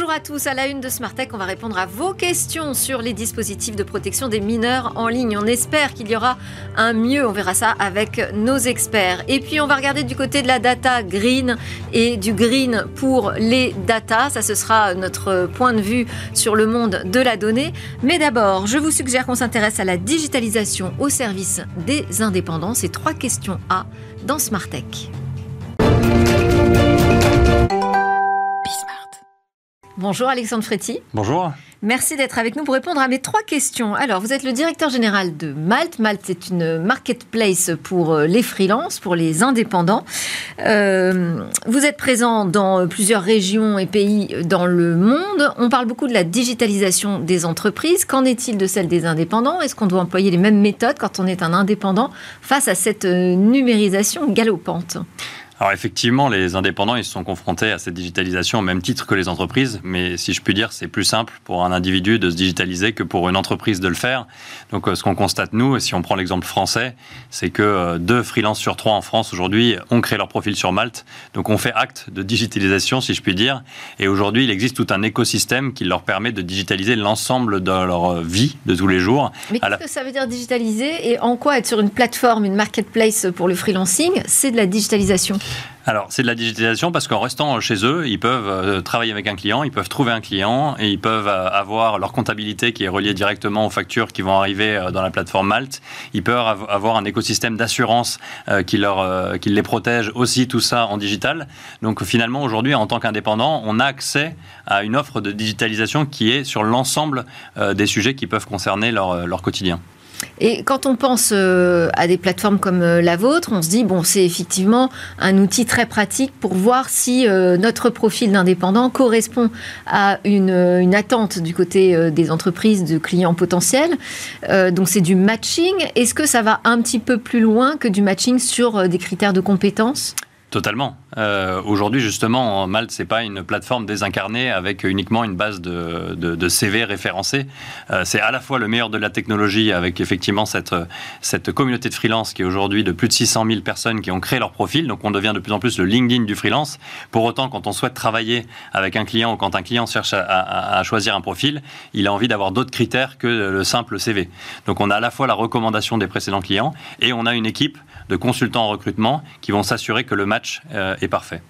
Bonjour à tous, à la une de Smartech, on va répondre à vos questions sur les dispositifs de protection des mineurs en ligne. On espère qu'il y aura un mieux, on verra ça avec nos experts. Et puis on va regarder du côté de la data green et du green pour les data. Ça, ce sera notre point de vue sur le monde de la donnée. Mais d'abord, je vous suggère qu'on s'intéresse à la digitalisation au service des indépendants. C'est trois questions A dans Smartech. Bonjour Alexandre Fréty. Bonjour. Merci d'être avec nous pour répondre à mes trois questions. Alors, vous êtes le directeur général de Malte. Malte, c'est une marketplace pour euh, les freelances, pour les indépendants. Euh, vous êtes présent dans plusieurs régions et pays dans le monde. On parle beaucoup de la digitalisation des entreprises. Qu'en est-il de celle des indépendants? Est-ce qu'on doit employer les mêmes méthodes quand on est un indépendant face à cette euh, numérisation galopante? Alors effectivement, les indépendants, ils se sont confrontés à cette digitalisation au même titre que les entreprises, mais si je puis dire, c'est plus simple pour un individu de se digitaliser que pour une entreprise de le faire. Donc euh, ce qu'on constate nous, et si on prend l'exemple français, c'est que euh, deux freelances sur trois en France aujourd'hui ont créé leur profil sur Malte. Donc on fait acte de digitalisation, si je puis dire. Et aujourd'hui, il existe tout un écosystème qui leur permet de digitaliser l'ensemble de leur euh, vie de tous les jours. Mais qu'est-ce que ça veut dire digitaliser et en quoi être sur une plateforme, une marketplace pour le freelancing, c'est de la digitalisation? Alors, c'est de la digitalisation parce qu'en restant chez eux, ils peuvent euh, travailler avec un client, ils peuvent trouver un client et ils peuvent euh, avoir leur comptabilité qui est reliée directement aux factures qui vont arriver euh, dans la plateforme Malte. Ils peuvent avoir un écosystème d'assurance qui, leur, les protège aussi, tout ça en digital. Donc, finalement, aujourd'hui, en tant qu'indépendant, on a accès à une offre de digitalisation qui est sur l'ensemble des sujets qui peuvent concerner leur quotidien. Et quand on pense euh, à des plateformes comme euh, la vôtre, on se dit, bon, c'est effectivement un outil très pratique pour voir si euh, notre profil d'indépendant correspond à une, une, attente du côté des entreprises, de clients potentiels. donc c'est du matching. Est-ce que ça va un petit peu plus loin que du matching sur des critères de compétences? Totalement. Euh, aujourd'hui, justement, Malte, c'est pas une plateforme désincarnée avec uniquement une base de, de, CV référencés. Euh, c'est à la fois le meilleur de la technologie avec effectivement cette, cette communauté de freelance qui est aujourd'hui de plus de 600 000 personnes qui ont créé leur profil. Donc, on devient de plus en plus le LinkedIn du freelance. Pour autant, quand on souhaite travailler avec un client ou quand un client cherche à, à choisir un profil, il a envie d'avoir d'autres critères que le simple CV. Donc, on a à la fois la recommandation des précédents clients et on a une équipe de consultants en recrutement qui vont s'assurer que le match euh, est parfait.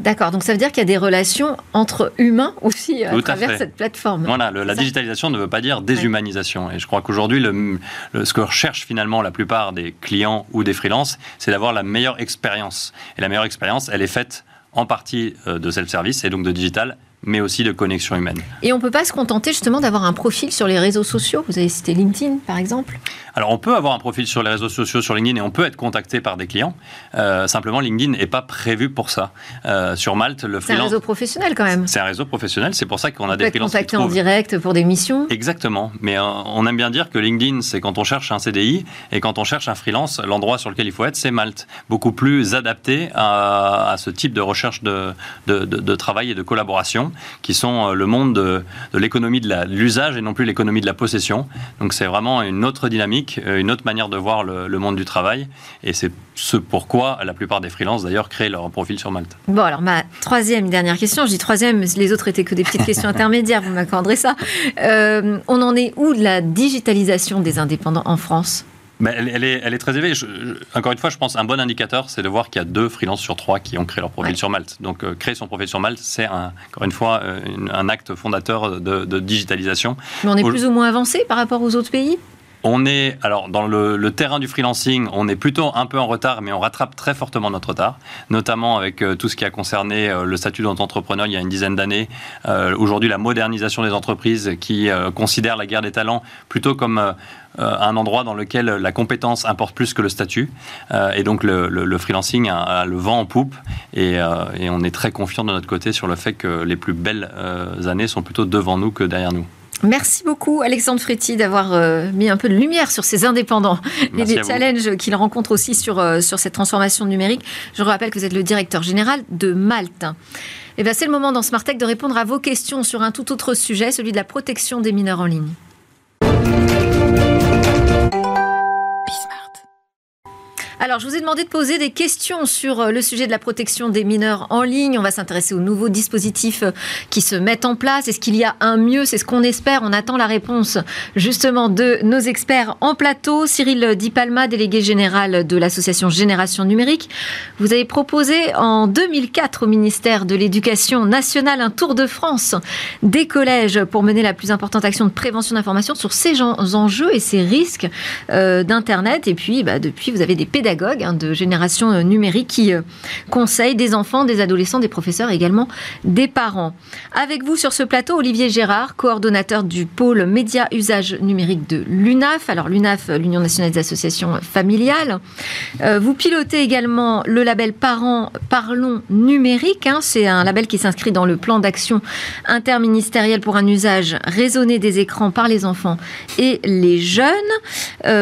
D'accord, donc ça veut dire qu'il y a des relations entre humains aussi à travers cette plateforme. Voilà, la digitalisation ne veut pas dire déshumanisation. Et je crois qu'aujourd'hui, le, ce que recherchent finalement la plupart des clients ou des freelances, c'est d'avoir la meilleure expérience. Et la meilleure expérience, elle est faite en partie euh, de self-service et donc de digital, mais aussi de connexion humaine. Et on ne peut pas se contenter justement d'avoir un profil sur les réseaux sociaux? Vous avez cité LinkedIn, par exemple Alors, on peut avoir un profil sur les réseaux sociaux, sur LinkedIn, et on peut être contacté par des clients. Euh, simplement, LinkedIn n'est pas prévu pour ça. Euh, sur Malte, le freelance... C'est un réseau professionnel quand même. C'est un réseau professionnel, c'est pour ça qu'on a on des peut freelances être contacté en direct pour des missions Exactement. Mais euh, on aime bien dire que LinkedIn, c'est quand on cherche un CDI, et quand on cherche un freelance, l'endroit sur lequel il faut être, c'est Malte. Beaucoup plus adapté à, ce type de recherche de, de, de, de travail et de collaboration, qui sont le monde de, l'économie de l'usage et non plus l'économie de la possession. Donc c'est vraiment une autre dynamique, euh, une autre manière de voir le, monde du travail. Et c'est ce pourquoi la plupart des freelances d'ailleurs créent leur profil sur Malte. Bon alors ma troisième dernière question, je dis troisième, mais les autres étaient que des petites questions intermédiaires, vous m'accorderez ça. Euh, on en est où de la digitalisation des indépendants en France? Elle, est, très élevée. encore une fois, je pense un bon indicateur, c'est de voir qu'il y a deux freelances sur trois qui ont créé leur profil sur Malte. Donc, euh, créer son profil sur Malte, c'est encore une fois euh, un acte fondateur de, digitalisation. Mais on est plus ou moins avancé par rapport aux autres pays? On est, alors, dans le, terrain du freelancing, on est plutôt un peu en retard, mais on rattrape très fortement notre retard, notamment avec euh, tout ce qui a concerné le statut d'entrepreneur il y a une dizaine d'années. Aujourd'hui, la modernisation des entreprises qui considèrent la guerre des talents plutôt comme euh, un endroit dans lequel la compétence importe plus que le statut. Euh, et donc le, freelancing a, le vent en poupe euh, et, on est très confiant de notre côté sur le fait que les plus belles années sont plutôt devant nous que derrière nous. Merci beaucoup Alexandre Fréty d'avoir mis un peu de lumière sur ces indépendants et les challenges qu'ils rencontrent aussi sur, sur cette transformation numérique. Je rappelle que vous êtes le directeur général de Malte. Et eh c'est le moment dans Smart Tech de répondre à vos questions sur un tout autre sujet, celui de la protection des mineurs en ligne. Alors, je vous ai demandé de poser des questions sur euh, le sujet de la protection des mineurs en ligne. On va s'intéresser aux nouveaux dispositifs euh, qui se mettent en place. Est-ce qu'il y a un mieux? C'est ce qu'on espère. On attend la réponse justement de nos experts en plateau. Cyril Di Palma, délégué général de l'association Génération Numérique. Vous avez proposé en 2004 au ministère de l'Éducation nationale un tour de France des collèges pour mener la plus importante action de prévention d'information sur ces enjeux et ces risques euh, d'Internet. Et puis, bah, depuis, vous avez des pédagogues Hein, de génération euh, numérique qui euh, conseillent des enfants, des adolescents, des professeurs et également des parents. Avec vous sur ce plateau, Olivier Gérard, coordonnateur du pôle média usage numérique de l'UNAF. Alors l'UNAF, l'Union nationale des associations familiales. Euh, vous pilotez également le label Parents Parlons numérique. Hein. C'est un label qui s'inscrit dans le plan d'action interministériel pour un usage raisonné des écrans par les enfants et les jeunes.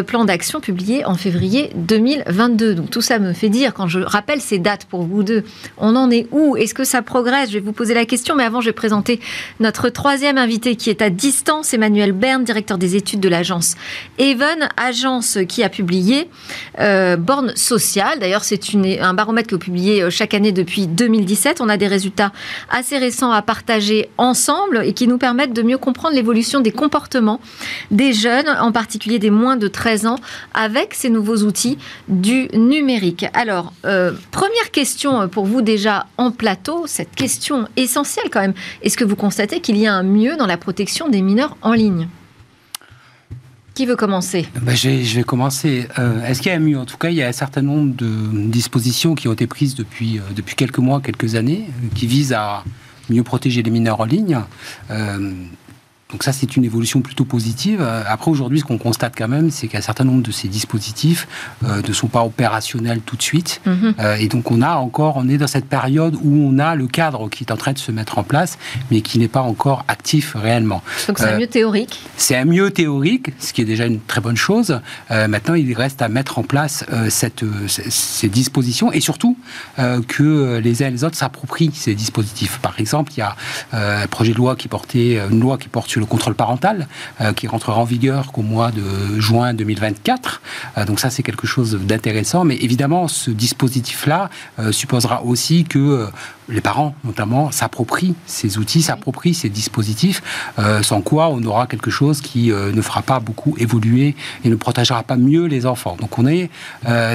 plan d'action publié en février 2020. Donc tout ça me fait dire, quand je rappelle ces dates pour vous deux, on en est où? Est-ce que ça progresse? Je vais vous poser la question, mais avant, je vais présenter notre troisième invité qui est à distance, Emmanuel Bern, directeur des études de l'agence Even, agence qui a publié euh, Borne Sociale. D'ailleurs, c'est un baromètre que vous publiez euh, chaque année depuis 2017. On a des résultats assez récents à partager ensemble et qui nous permettent de mieux comprendre l'évolution des comportements des jeunes, en particulier des moins de 13 ans, avec ces nouveaux outils du numérique. Alors, euh, première question pour vous déjà en plateau, cette question essentielle quand même. Est-ce que vous constatez qu'il y a un mieux dans la protection des mineurs en ligne? Qui veut commencer? Bah, je, vais, commencer. Euh, est-ce qu'il y a un mieux? En tout cas, il y a un certain nombre de dispositions qui ont été prises depuis, euh, depuis quelques mois, quelques années, qui visent à mieux protéger les mineurs en ligne. Donc ça, c'est une évolution plutôt positive. Euh, après, aujourd'hui, ce qu'on constate quand même, c'est qu'un certain nombre de ces dispositifs euh, ne sont pas opérationnels tout de suite. Mhm. Euh, et donc, on a encore, on est dans cette période où on a le cadre qui est en train de se mettre en place, mais qui n'est pas encore actif réellement. Donc, c'est un mieux théorique C'est un mieux théorique, ce qui est déjà une très bonne chose. maintenant, il reste à mettre en place cette, ces dispositions et surtout que les uns et les autres s'approprient ces dispositifs. Par exemple, il y a un projet de loi qui portait, une loi qui porte sur le contrôle parental, euh, qui rentrera en vigueur qu'au mois de juin 2024. Euh, donc ça, c'est quelque chose d'intéressant. Mais évidemment, ce dispositif-là euh, supposera aussi que les parents, notamment, s'approprient ces outils, s'approprient ces dispositifs, sans quoi on aura quelque chose qui ne fera pas beaucoup évoluer et ne protégera pas mieux les enfants. Donc on est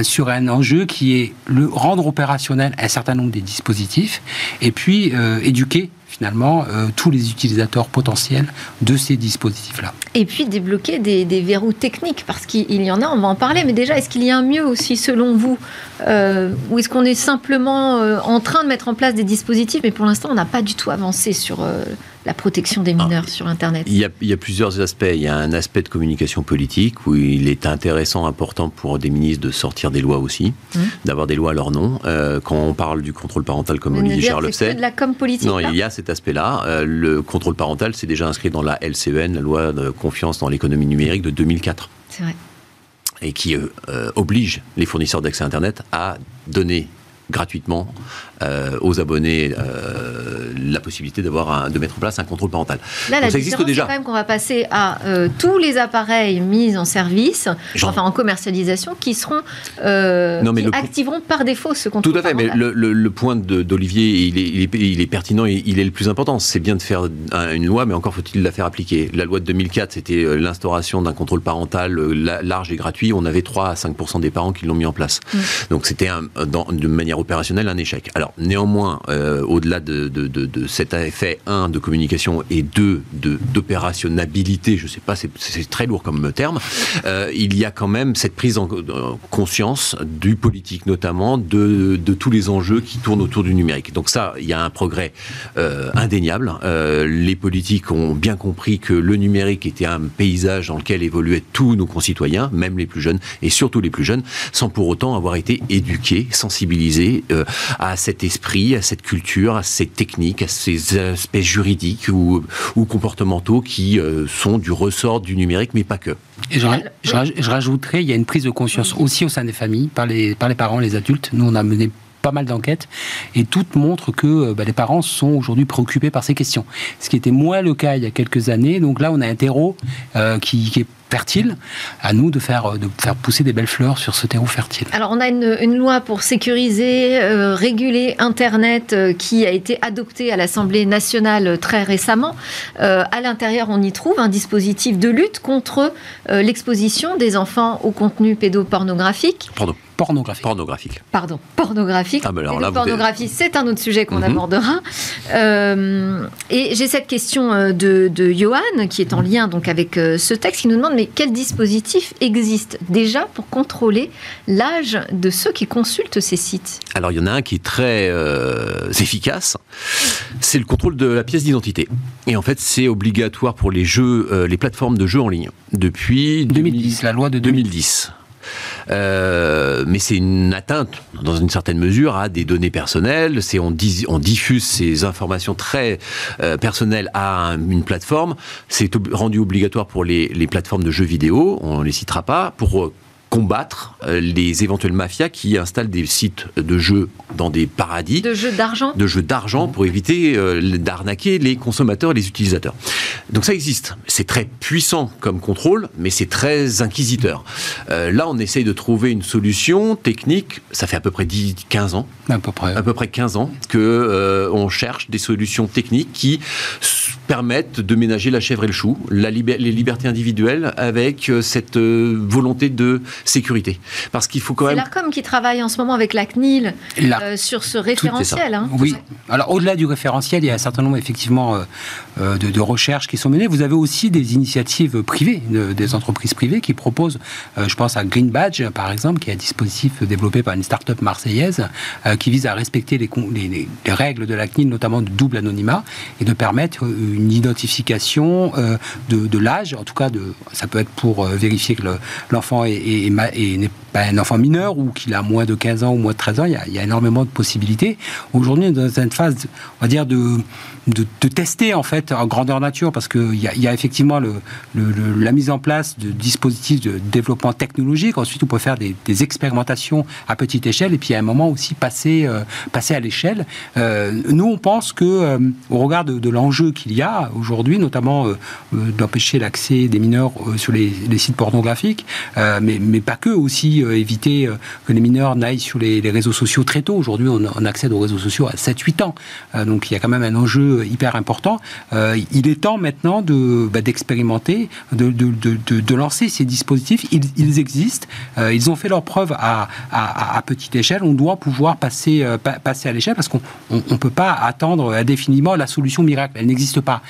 sur un enjeu qui est le rendre opérationnel un certain nombre des dispositifs et puis éduquer finalement euh, tous les utilisateurs potentiels de ces dispositifs-là. Et puis débloquer des, verrous techniques, parce qu'il y en a, on va en parler, mais déjà, est-ce qu'il y a un mieux aussi selon vous euh, Ou est-ce qu'on est simplement euh, en train de mettre en place des dispositifs, mais pour l'instant, on n'a pas du tout avancé sur la protection des mineurs ah, sur Internet il y, a, plusieurs aspects. Il y a un aspect de communication politique où il est intéressant, important pour des ministres de sortir des lois aussi, mmh. d'avoir des lois à leur nom. Euh, quand on parle du contrôle parental, comme Olivier le sait. de la com politique Non, il y a cet aspect-là. Euh, le contrôle parental, c'est déjà inscrit dans la LCN, la loi de confiance dans l'économie numérique de 2004. C'est vrai. Et qui euh, oblige les fournisseurs d'accès Internet à donner gratuitement euh, aux abonnés euh, la possibilité d'avoir de mettre en place un contrôle parental. Là, la ça existe déjà. Quand même qu'on va passer à euh, tous les appareils mis en service, enfin en commercialisation, qui seront non, mais qui activeront par défaut ce contrôle. Tout à fait. Mais le, point d'Olivier, il est, il, est, il est, pertinent et il est le plus important. C'est bien de faire une loi, mais encore faut-il la faire appliquer. La loi de 2004, c'était l'instauration d'un contrôle parental large et gratuit. On avait 3 à 5 des parents qui l'ont mis en place. Mm. Donc c'était de manière opérationnelle un échec. Alors néanmoins, euh, au-delà de, cet effet, un, de communication et deux, d'opérationnabilité, je ne sais pas, c'est très lourd comme terme, euh, il y a quand même cette prise en conscience du politique notamment, de, tous les enjeux qui tournent autour du numérique. Donc ça, il y a un progrès euh, indéniable. les politiques ont bien compris que le numérique était un paysage dans lequel évoluaient tous nos concitoyens, même les plus jeunes, et surtout les plus jeunes, sans pour autant avoir été éduqués, sensibilisés à cette esprit, à cette culture, à ces techniques, à ces aspects juridiques ou, comportementaux qui euh, sont du ressort du numérique, mais pas que. Et je, je, rajouterais, il y a une prise de conscience aussi au sein des familles, par les, par les parents, les adultes. Nous, on a mené pas mal d'enquêtes et toutes montrent que bah, les parents sont aujourd'hui préoccupés par ces questions. Ce qui était moins le cas il y a quelques années. Donc là, on a un terreau qui, qui est fertile, à nous de faire, de faire pousser des belles fleurs sur ce terreau fertile. Alors on a une, une loi pour sécuriser, euh, réguler Internet euh, qui a été adoptée à l'Assemblée nationale très récemment. Euh, à l'intérieur, on y trouve un dispositif de lutte contre l'exposition des enfants au contenu pédopornographique. Pardon. Pornographique. Pornographique. Pardon, pornographique. Ah, alors pornographie, c'est un autre sujet qu'on Mhm. abordera. Euh, et j'ai cette question euh, de, de Johan, qui est en lien donc avec euh, ce texte, qui nous demande mais quel dispositif existe déjà pour contrôler l'âge de ceux qui consultent ces sites? Alors il y en a un qui est très euh, efficace, c'est le contrôle de la pièce d'identité. Et en fait, c'est obligatoire pour les jeux, euh, les plateformes de jeux en ligne depuis 2010, la loi de 2010. Euh, mais c'est une atteinte, dans une certaine mesure, à des données personnelles. C'est on, diffuse ces informations très euh, personnelles à un- une plateforme. C'est rendu obligatoire pour les, plateformes de jeux vidéo. On les citera pas pour euh, combattre euh, les éventuelles mafias qui installent des sites de jeux dans des paradis de jeux d'argent de jeux d'argent pour éviter euh, d'arnaquer les consommateurs et les utilisateurs. Donc ça existe. C'est très puissant comme contrôle, mais c'est très inquisiteur. Euh, là, on essaye de trouver une solution technique. Ça fait à peu près 10, 15 ans, à peu près. à peu près 15 ans, que euh, on cherche des solutions techniques qui permettent de ménager la chèvre et le chou, la liber- les libertés individuelles avec cette euh, volonté de sécurité. Parce qu'il faut quand C'est même l'ARCOM qui travaille en ce moment avec la CNIL La- euh, sur ce référentiel. hein. Oui. Alors au-delà du référentiel, il y a un certain nombre effectivement euh, euh, de, de recherches qui sont menées. Vous avez aussi des initiatives privées, de- des entreprises privées qui proposent, euh, je pense à Green Badge par exemple, qui est un dispositif développé par une start-up marseillaise euh, qui vise à respecter les, règles de la CNIL, notamment du double anonymat, et de permettre une identification euh, de, de l'âge. En tout cas, de, ça peut être pour euh, vérifier que le- l'enfant est, est- est est- n'est pas un enfant mineur ou qu'il a moins de 15 ans ou moins de 13 ans. Il y a, il y a énormément de possibilités. Aujourd'hui, on est dans une phase, on va dire, de, de, tester en fait en grandeur nature parce qu'il y y a effectivement le, la mise en place de dispositifs de développement technologique. Ensuite, on peut faire des, expérimentations à petite échelle et puis à un moment aussi passer, euh, passer à l'échelle. Euh, nous, on pense que euh, au regard de, l'enjeu qu'il y a aujourd'hui, notamment d'empêcher l'accès des mineurs sur les, sites pornographiques, mais, mais pas que, aussi éviter que les mineurs n'aillent sur les, réseaux sociaux très tôt. Aujourd'hui, on, accède aux réseaux sociaux à 7-8 ans. Donc il y a quand même un enjeu hyper important. Euh, il est temps maintenant de, bah, d'expérimenter, de, de, de, de- lancer ces dispositifs. Ils, existent, euh, ils ont fait leur preuve à, à, à petite échelle. On doit pouvoir passer, euh, pa- passer à l'échelle parce qu'on ne peut pas attendre indéfiniment la solution miracle. Elle n'existe pas.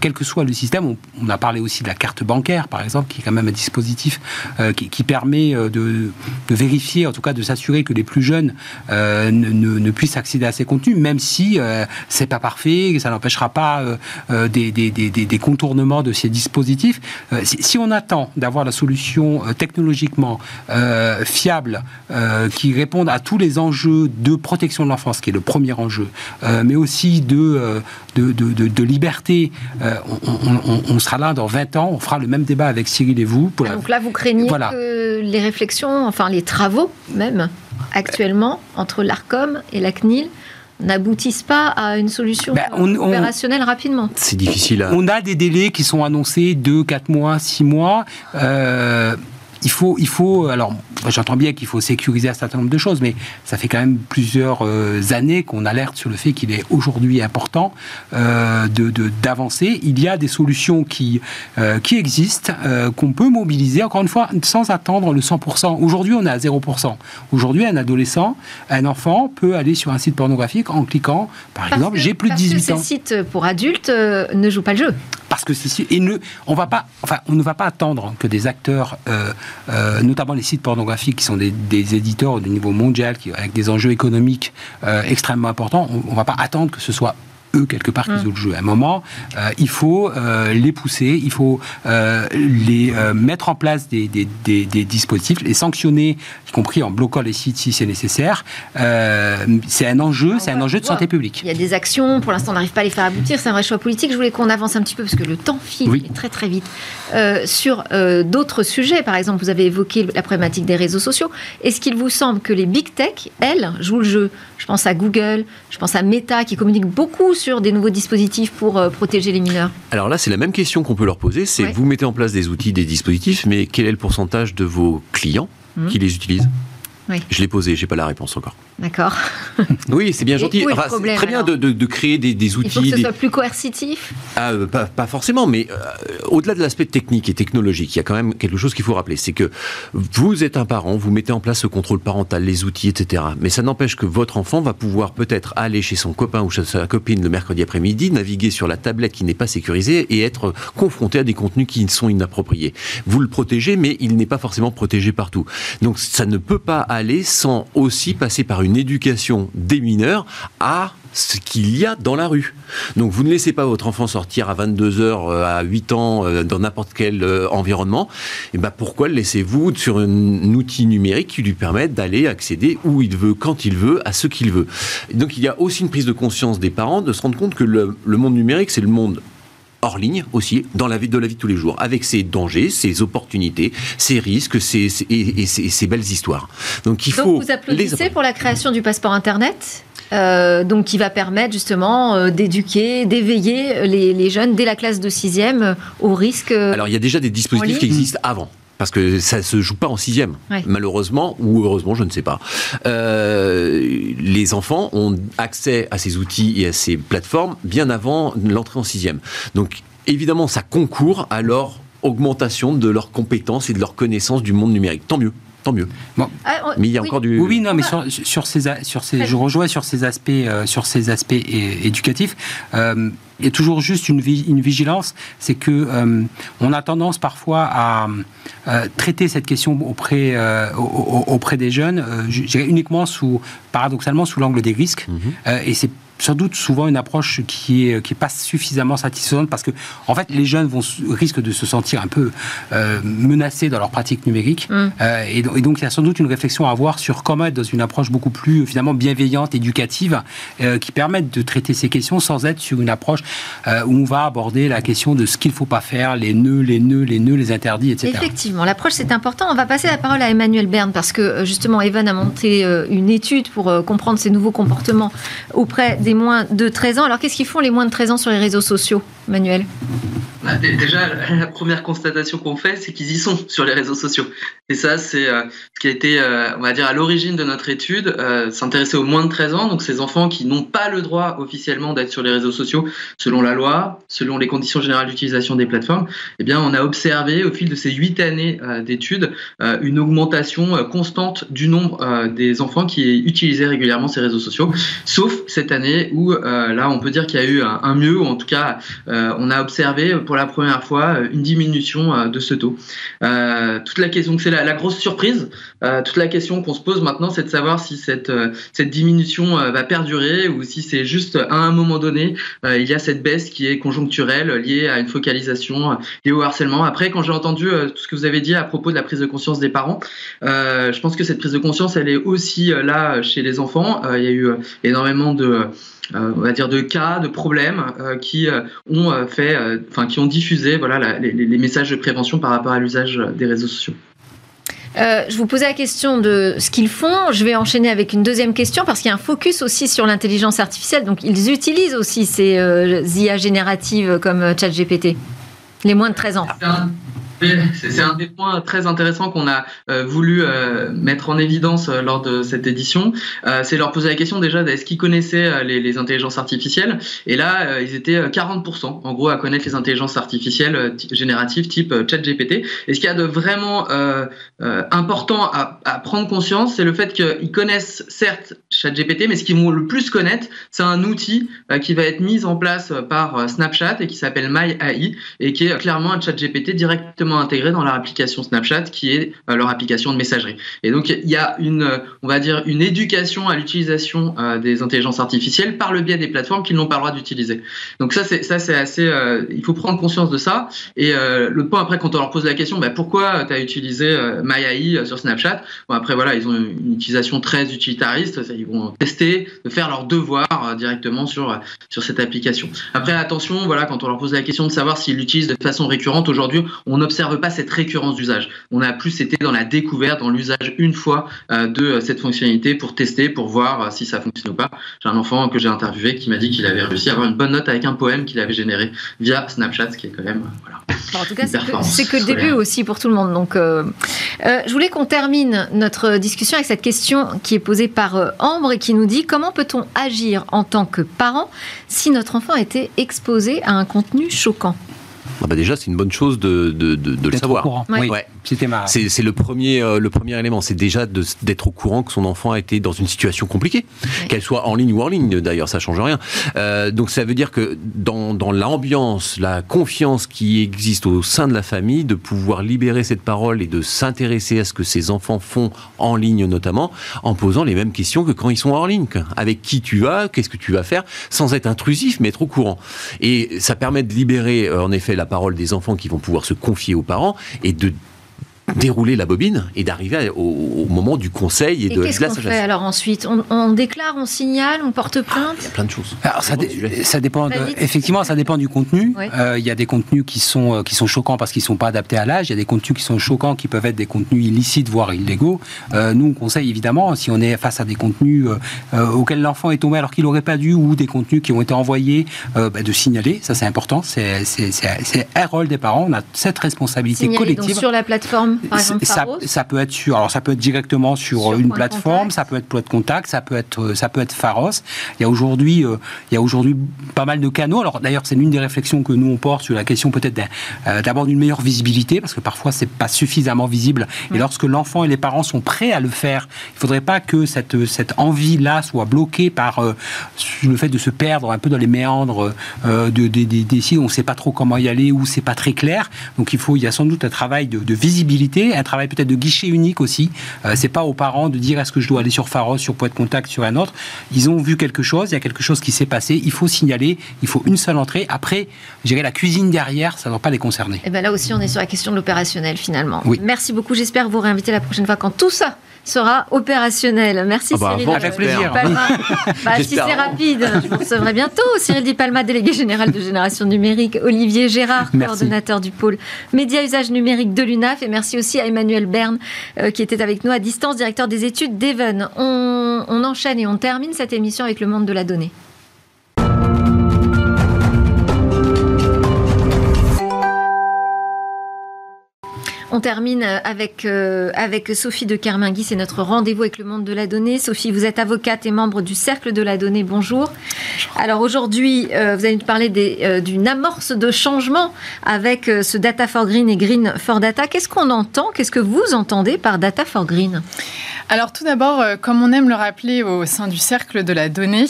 Quel que soit le système, on, a parlé aussi de la carte bancaire, par exemple, qui est quand même un dispositif qui, qui permet de, vérifier, en tout cas de s'assurer que les plus jeunes ne, ne- puissent accéder à ces contenus, même si c'est pas parfait, ça n'empêchera pas euh, euh, des, des- des- des- contournements de ces dispositifs. Euh, si, si on attend d'avoir la solution euh, technologiquement fiable qui réponde à tous les enjeux de protection de l'enfance, qui est le premier enjeu, mais aussi de, de, de- de- liberté, on, on- on- on sera là dans 20 ans, on fera le même débat avec Cyril et vous. Pour la- Donc là, vous craignez Voilà. que les réflexions, enfin les travaux même, actuellement, entre l'ARCOM et la CNIL, n'aboutissent pas à une solution Ben, on- on- opérationnelle rapidement. c'est difficile à... On a des délais qui sont annoncés 2, 4 mois, 6 mois. Euh, il faut, il faut, alors j'entends bien qu'il faut sécuriser un certain nombre de choses, mais ça fait quand même plusieurs euh, années qu'on alerte sur le fait qu'il est aujourd'hui important euh, de- de- d'avancer. Il y a des solutions qui, euh, qui existent, qu'on peut mobiliser, encore une fois, sans attendre le 100%. Aujourd'hui, on est à 0%. Aujourd'hui, un adolescent, un enfant peut aller sur un site pornographique en cliquant, par Parce exemple, j'ai plus de parce 18 que ans. ces sites pour adultes ne jouent pas le jeu. Parce que c'est et ne, on va pas, enfin, on ne va pas attendre que des acteurs, euh, notamment les sites pornographiques, qui sont des, éditeurs au niveau mondial, qui, avec des enjeux économiques euh, extrêmement importants, on, ne va pas attendre que ce soit eux quelque part qui mmh. jouent le jeu. À un moment, il faut les pousser, il faut les mettre en place des, des, des, dispositifs, les sanctionner, y compris en bloquant les sites si c'est nécessaire. c'est un enjeu, c'est un enjeu de santé publique. Il y a des actions, pour l'instant on n'arrive pas à les faire aboutir, c'est un vrai choix politique. Je voulais qu'on avance un petit peu parce que le temps file très très vite. sur d'autres sujets, par exemple, vous avez évoqué la problématique des réseaux sociaux. Est-ce qu'il vous semble que les big tech, elles, jouent le jeu? Je pense à Google, je pense à Meta qui communique beaucoup sur des nouveaux dispositifs pour euh, protéger les mineurs. Alors là, c'est la même question qu'on peut leur poser. C'est vous mettez en place des outils, des dispositifs, mais quel est le pourcentage de vos clients mmh. qui les utilisent? Je l'ai posé, j'ai pas la réponse encore. D'accord. oui, c'est bien gentil. c'est très bien de, créer des, outils. Il faut que ce soit plus coercitif? Ah, euh, pas, forcément, mais euh, au-delà de l'aspect technique et technologique, il y a quand même quelque chose qu'il faut rappeler, c'est que vous êtes un parent, vous mettez en place ce contrôle parental, les outils, etc. Mais ça n'empêche que votre enfant va pouvoir peut-être aller chez son copain ou chez sa copine le mercredi après-midi, naviguer sur la tablette qui n'est pas sécurisée et être confronté à des contenus qui sont inappropriés. Vous le protégez, mais il n'est pas forcément protégé partout. Donc ça ne peut pas aller sans aussi passer par une éducation des mineurs à ce qu'il y a dans la rue. Donc vous ne laissez pas votre enfant sortir à 22 heures euh, à 8 ans euh, dans n'importe quel euh, environnement. Et ben pourquoi le laissez-vous sur un outil numérique qui lui permette d'aller accéder où il veut, quand il veut, à ce qu'il veut? donc il y a aussi une prise de conscience des parents de se rendre compte que le monde numérique c'est le monde hors ligne aussi, dans la vie de la vie de tous les jours, avec ses dangers, ses opportunités, ses risques, ses, et, ses, belles histoires. Donc il faut. vous applaudissez pour la création du passeport Internet euh, donc qui va permettre justement euh, d'éduquer, d'éveiller les, jeunes dès la classe de 6e euh, au risque. Alors il y a déjà des dispositifs qui existent avant parce que ça se joue pas en sixième, malheureusement ou heureusement, je ne sais pas. Euh, les enfants ont accès à ces outils et à ces plateformes bien avant l'entrée en sixième. Donc évidemment, ça concourt à leur augmentation de leurs compétences et de leur connaissance du monde numérique. Tant mieux tant mieux. Bon. Ah, mais il y a encore du. Oui, non, mais sur, sur, ces, sur ces, je rejoins sur ces aspects, euh, sur ces aspects éducatifs. Euh, il y a toujours juste une, une vigilance, c'est que euh, on a tendance parfois à traiter cette question auprès, auprès des jeunes, uniquement sous, paradoxalement, sous l'angle des risques. Mhm. et c'est sans doute souvent une approche qui est qui est pas suffisamment satisfaisante parce que en fait les jeunes vont risquent de se sentir un peu euh, menacés dans leur pratique numérique. Mm. euh, et, donc il y a sans doute une réflexion à avoir sur comment être dans une approche beaucoup plus finalement bienveillante éducative euh, qui permette de traiter ces questions sans être sur une approche où on va aborder la question de ce qu'il faut pas faire les nœuds les nœuds les nœuds les interdits etc effectivement l'approche c'est important. On va passer la parole à Emmanuel Bern parce que justement Evan a monté une étude pour comprendre ces nouveaux comportements auprès des moins de 13 ans. Alors qu'est-ce qu'ils font les moins de 13 ans sur les réseaux sociaux, Manuel? Bah, Déjà, la première constatation qu'on fait, c'est qu'ils y sont sur les réseaux sociaux. Et ça, c'est euh, ce qui a été, euh, on va dire, à l'origine de notre étude, euh, s'intéresser aux moins de 13 ans, donc ces enfants qui n'ont pas le droit officiellement d'être sur les réseaux sociaux selon la loi, selon les conditions générales d'utilisation des plateformes. Eh bien, on a observé au fil de ces huit années d'études une augmentation constante du nombre des enfants qui utilisaient régulièrement ces réseaux sociaux, sauf cette année où là, on peut dire qu'il y a eu un, mieux, ou en tout cas, on a observé pour la première fois une diminution de ce taux. toute la question, c'est la, la, grosse surprise. Toute la question qu'on se pose maintenant, c'est de savoir si cette, cette diminution va perdurer ou si c'est juste à un moment donné, il y a cette baisse qui est conjoncturelle liée à une focalisation liée au harcèlement. Après, quand j'ai entendu tout ce que vous avez dit à propos de la prise de conscience des parents, je pense que cette prise de conscience, elle est aussi là chez les enfants. il y a eu énormément de euh, cas, de problèmes euh, qui euh, ont diffusé les, messages de prévention par rapport à l'usage des réseaux sociaux. Je vous posais la question de ce qu'ils font. Je vais enchaîner avec une deuxième question parce qu'il y a un focus aussi sur l'intelligence artificielle. Donc, ils utilisent aussi ces IA génératives comme ChatGPT, les moins de 13 ans. C'est un des points très intéressants qu'on a euh, voulu euh, mettre en évidence euh, lors de cette édition. c'est leur poser la question déjà est-ce qu'ils connaissaient les, intelligences artificielles Et là, ils étaient 40% en gros à connaître les intelligences artificielles génératives type ChatGPT. Et ce qu'il y a de vraiment important à, à, prendre conscience, c'est le fait qu'ils connaissent certes ChatGPT, mais ce qu'ils vont le plus connaître, c'est un outil qui va être mis en place par Snapchat et qui s'appelle MyAI et qui est clairement un ChatGPT directement directement intégré dans leur application Snapchat, qui est leur application de messagerie. Et donc, il y a une, on va dire, une éducation à l'utilisation des intelligences artificielles par le biais des plateformes qu'ils n'ont pas le droit d'utiliser. Donc ça, c'est ça, c'est assez. il faut prendre conscience de ça. Et le point après, quand on leur pose la question, bah, pourquoi tu as utilisé MyAI sur Snapchat? Bon, après voilà, ils ont une utilisation très utilitariste. Ils vont tester, de faire leur devoir directement sur sur cette application. Après, attention, voilà, quand on leur pose la question de savoir s'ils l'utilisent de façon récurrente, aujourd'hui, on n'observe pas cette récurrence d'usage. On a plus été dans la découverte, dans l'usage une fois euh, de cette fonctionnalité pour tester, pour voir euh, si ça fonctionne ou pas. J'ai un enfant que j'ai interviewé qui m'a dit qu'il avait réussi à avoir une bonne note avec un poème qu'il avait généré via Snapchat, ce qui est quand même, voilà. en tout cas, c'est que, le début aussi pour tout le monde. Donc, euh, je voulais qu'on termine notre discussion avec cette question qui est posée par Ambre et qui nous dit comment peut-on agir en tant que parent si notre enfant a été exposé à un contenu choquant? Ah bah déjà, c'est une bonne chose de, de, de, le savoir. Oui. Ouais. C'était C'est le premier, euh, le premier élément, c'est déjà d'être au courant que son enfant a été dans une situation compliquée, qu'elle soit en ligne ou en ligne. D'ailleurs, ça change rien. Euh, donc ça veut dire que dans, dans l'ambiance, la confiance qui existe au sein de la famille, de pouvoir libérer cette parole et de s'intéresser à ce que ses enfants font en ligne notamment, en posant les mêmes questions que quand ils sont hors ligne. Avec qui tu vas, qu'est-ce que tu vas faire, sans être intrusif, mais être au courant. Et ça permet de libérer euh, en effet la parole des enfants qui vont pouvoir se confier aux parents et de dérouler la bobine et d'arriver au, moment du conseil et, de, qu'est-ce qu'on fait alors ensuite on, déclare, on signale, on porte plainte Il y a plein de choses. Alors, ça, ça, dépend. effectivement, ça dépend du contenu. Euh, il y a des contenus qui sont euh, qui sont choquants parce qu'ils sont pas adaptés à l'âge. Il y a des contenus qui sont choquants qui peuvent être des contenus illicites voire illégaux. Euh, nous, on conseille évidemment si on est face à des contenus auxquels l'enfant est tombé alors qu'il n'aurait pas dû ou des contenus qui ont été envoyés, bah, de signaler. Ça, c'est important. C'est c'est un rôle des parents. On a cette responsabilité collective. Donc sur la plateforme ça, ça, peut être sur, alors ça peut être directement sur, une plateforme, ça peut être Point de Contact, ça peut être, euh, ça peut être Pharos. Il y a aujourd'hui, euh, il y a aujourd'hui pas mal de canaux. Alors d'ailleurs, c'est l'une des réflexions que nous on porte sur la question peut-être euh, d'abord d'une meilleure visibilité, parce que parfois c'est pas suffisamment visible. Et lorsque l'enfant et les parents sont prêts à le faire, il faudrait pas que cette cette envie-là soit bloquée par le fait de se perdre un peu dans les méandres de, des, sites où on ne sait pas trop comment y aller, où c'est pas très clair. Donc il faut, il y a sans doute un travail de, de visibilité un travail peut-être de guichet unique aussi. Euh, c'est pas aux parents de dire est-ce que je dois aller sur Pharos, sur Point de Contact, sur un autre. Ils ont vu quelque chose, il y a quelque chose qui s'est passé, il faut signaler, il faut une seule entrée. Après, gérer la cuisine derrière, ça ne doit pas les concerner. Et bien là aussi, on est sur la question de l'opérationnel finalement. Merci beaucoup. J'espère vous réinviter la prochaine fois quand tout ça sera opérationnel. Merci ah bah, Cyril. Avec plaisir. Bah, si c'est rapide, je vous recevrai bientôt. Cyril Di Palma, délégué général de Génération Numérique. Olivier Gérard, coordonnateur du pôle Média Usage Numérique de l'UNAF. Et merci aussi à Emmanuel Berne, euh, qui était avec nous à distance, directeur des études d'Even. on enchaîne et on termine cette émission avec le monde de la donnée. On termine avec, euh, avec Sophie de Kermingui. C'est notre rendez-vous avec le monde de la donnée. Sophie, vous êtes avocate et membre du Cercle de la donnée. Bonjour. Alors aujourd'hui, euh, vous allez nous parler euh, d'une amorce de changement avec ce Data for Green et Green for Data. Qu'est-ce qu'on entend? Qu'est-ce que vous entendez par Data for Green? Alors tout d'abord, euh, comme on aime le rappeler au sein du cercle de la donnée,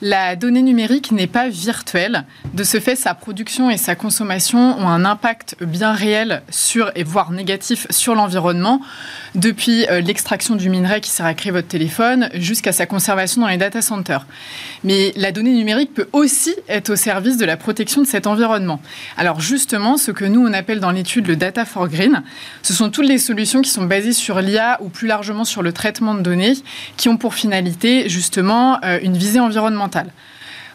la donnée numérique n'est pas virtuelle. De ce fait, sa production et sa consommation ont un impact bien réel sur, et voire négatif sur l'environnement, depuis euh, l'extraction du minerai qui sert à créer votre téléphone jusqu'à sa conservation dans les data centers. Mais la donnée numérique peut aussi être au service de la protection de cet environnement. Alors justement, ce que nous on appelle dans l'étude le data for green, ce sont toutes les solutions qui sont basées sur l'IA ou plus largement sur le traitement de données qui ont pour finalité justement euh, une visée environnementale.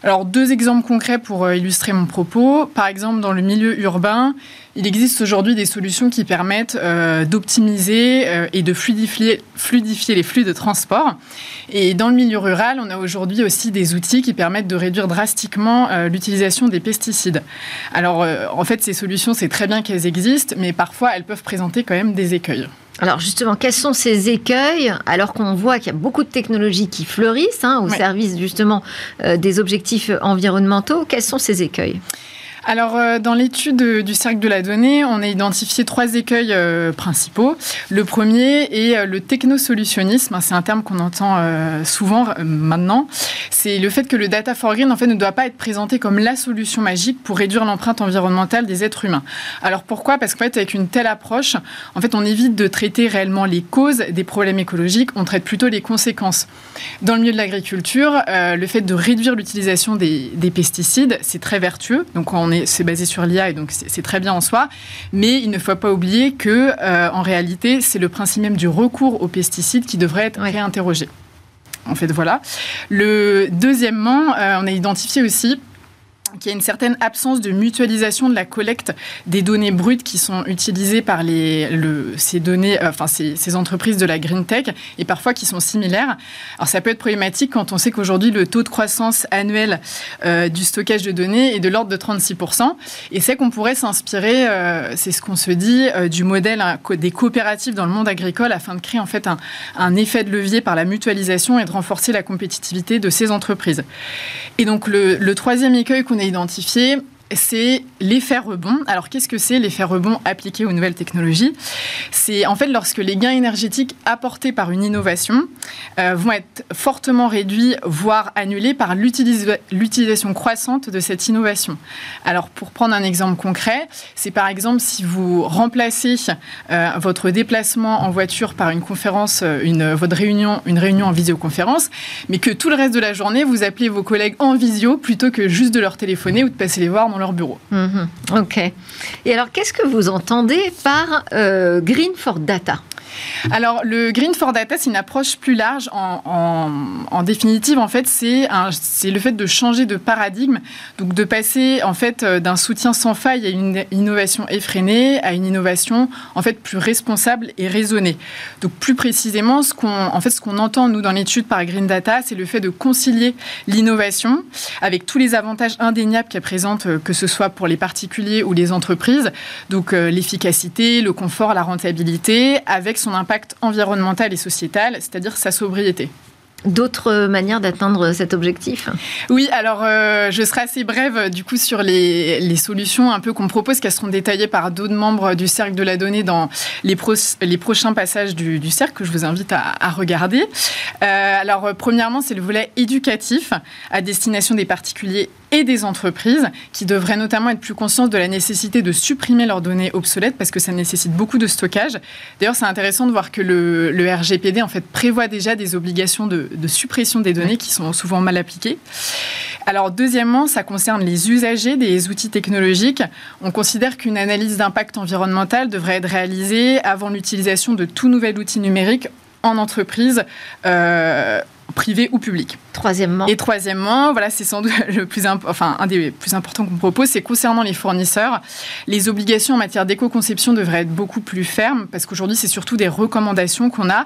Alors deux exemples concrets pour euh, illustrer mon propos. Par exemple, dans le milieu urbain, il existe aujourd'hui des solutions qui permettent euh, d'optimiser et de fluidifier, les flux de transport. Et dans le milieu rural, on a aujourd'hui aussi des outils qui permettent de réduire drastiquement l'utilisation des pesticides. Alors en fait, ces solutions, c'est très bien qu'elles existent, mais parfois elles peuvent présenter quand même des écueils. Alors justement, quels sont ces écueils alors qu'on voit qu'il y a beaucoup de technologies qui fleurissent hein, au service justement euh, des objectifs environnementaux Quels sont ces écueils? Alors, euh, dans l'étude du cercle de la donnée, on a identifié trois écueils euh, principaux. Le premier est euh, le technosolutionnisme. C'est un terme qu'on entend souvent maintenant. C'est le fait que le data for green, en fait, ne doit pas être présenté comme la solution magique pour réduire l'empreinte environnementale des êtres humains. Alors, pourquoi? Parce qu'en fait, avec une telle approche, en fait, on évite de traiter réellement les causes des problèmes écologiques, on traite plutôt les conséquences. Dans le milieu de l'agriculture, le fait de réduire l'utilisation des, des pesticides, c'est très vertueux. Donc, on c'est basé sur l'IA et donc c'est très bien en soi. Mais il ne faut pas oublier que, euh, en réalité, c'est le principe même du recours aux pesticides qui devrait être réinterrogé. En fait, voilà. Le deuxièmement, euh, on a identifié aussi qu'il y a une certaine absence de mutualisation de la collecte des données brutes qui sont utilisées par les, ces données, euh, enfin ces, entreprises de la green tech et parfois qui sont similaires. Alors ça peut être problématique quand on sait qu'aujourd'hui le taux de croissance annuel euh, du stockage de données est de l'ordre de 36%. Et c'est qu'on pourrait s'inspirer, euh, c'est ce qu'on se dit, du modèle hein, des coopératives dans le monde agricole afin de créer en fait un, effet de levier par la mutualisation et de renforcer la compétitivité de ces entreprises. Et donc le, le troisième écueil qu'on identifié c'est l'effet rebond. Alors, qu'est-ce que c'est l'effet rebond appliqué aux nouvelles technologies? C'est en fait lorsque les gains énergétiques apportés par une innovation euh, vont être fortement réduits, voire annulés par l'utilisation croissante de cette innovation. Alors, pour prendre un exemple concret, c'est par exemple si vous remplacez euh, votre déplacement en voiture par une conférence, euh, une, votre réunion, une réunion en visioconférence, mais que tout le reste de la journée, vous appelez vos collègues en visio plutôt que juste de leur téléphoner ou de passer les voir dans leur bureau. Mhm. ok. Et alors, qu'est-ce que vous entendez par euh, Green for Data? Alors, le Green for Data, c'est une approche plus large. En, définitive, en fait, c'est le fait de changer de paradigme, donc de passer en fait euh, d'un soutien sans faille à une innovation effrénée à une innovation en fait plus responsable et raisonnée. Donc, plus précisément, ce qu'on en fait, ce qu'on entend nous dans l'étude par Green Data, c'est le fait de concilier l'innovation avec tous les avantages indéniables qu'elle présente, euh, que ce soit pour les particuliers ou les entreprises, donc euh, l'efficacité, le confort, la rentabilité, avec son impact environnemental et sociétal, c'est-à-dire sa sobriété. D'autres manières d'atteindre cet objectif? Oui, alors euh, je serai assez brève du coup sur les, solutions un peu qu'on propose, qu'elles seront détaillées par d'autres membres du Cercle de la Donnée dans les, les prochains passages du, Cercle que je vous invite à, regarder. Euh, alors premièrement, c'est le volet éducatif à destination des particuliers et des entreprises qui devraient notamment être plus conscientes de la nécessité de supprimer leurs données obsolètes parce que ça nécessite beaucoup de stockage. D'ailleurs, c'est intéressant de voir que le, RGPD en fait prévoit déjà des obligations de, de suppression des données qui sont souvent mal appliquées. Alors deuxièmement, ça concerne les usagers des outils technologiques. On considère qu'une analyse d'impact environnemental devrait être réalisée avant l'utilisation de tout nouvel outil numérique en entreprise. Euh, privé ou public. Troisièmement. Et troisièmement, voilà, c'est sans doute le plus enfin un des plus importants qu'on propose, c'est concernant les fournisseurs, les obligations en matière d'éco-conception devraient être beaucoup plus fermes parce qu'aujourd'hui c'est surtout des recommandations qu'on a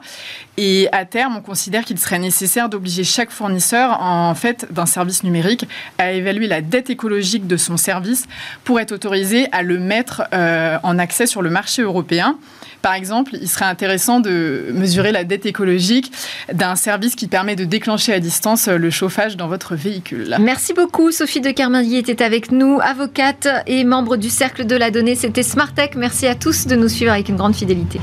et à terme on considère qu'il serait nécessaire d'obliger chaque fournisseur en fait d'un service numérique à évaluer la dette écologique de son service pour être autorisé à le mettre euh, en accès sur le marché européen. Par exemple, il serait intéressant de mesurer la dette écologique d'un service qui permet de déclencher à distance le chauffage dans votre véhicule. Merci beaucoup. Sophie de Carmilly était avec nous, avocate et membre du Cercle de la Donnée. C'était Smartech. Merci à tous de nous suivre avec une grande fidélité.